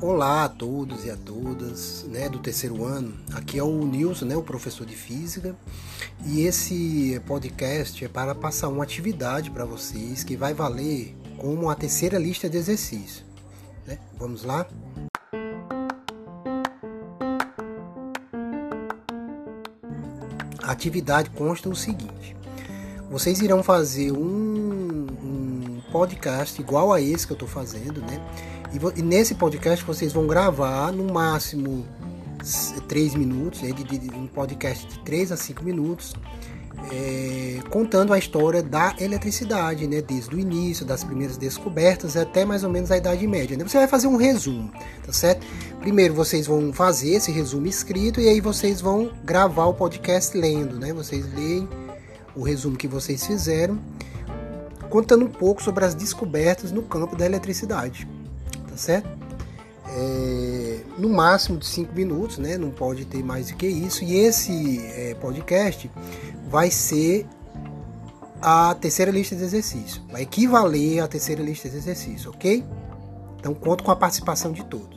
Olá a todos e a todas né, do terceiro ano. Aqui é o Nilson, né, o professor de física, e esse podcast é para passar uma atividade para vocês que vai valer como a terceira lista de exercícios. Né? Vamos lá? A atividade consta o seguinte: vocês irão fazer um, um podcast igual a esse que eu estou fazendo, né? E, e, nesse podcast vocês vão gravar no máximo 3 minutos, né, de, de, um podcast de 3 a 5 minutos, é, contando a história da eletricidade, né, desde o início, das primeiras descobertas até mais ou menos a Idade Média. Né? Você vai fazer um resumo, tá certo? Primeiro vocês vão fazer esse resumo escrito e aí vocês vão gravar o podcast lendo, né? Vocês leem o resumo que vocês fizeram, contando um pouco sobre as descobertas no campo da eletricidade certo? É, no máximo de 5 minutos, né? Não pode ter mais do que isso. E esse é, podcast vai ser a terceira lista de exercício. Vai equivaler à terceira lista de exercício, ok? Então conto com a participação de todos.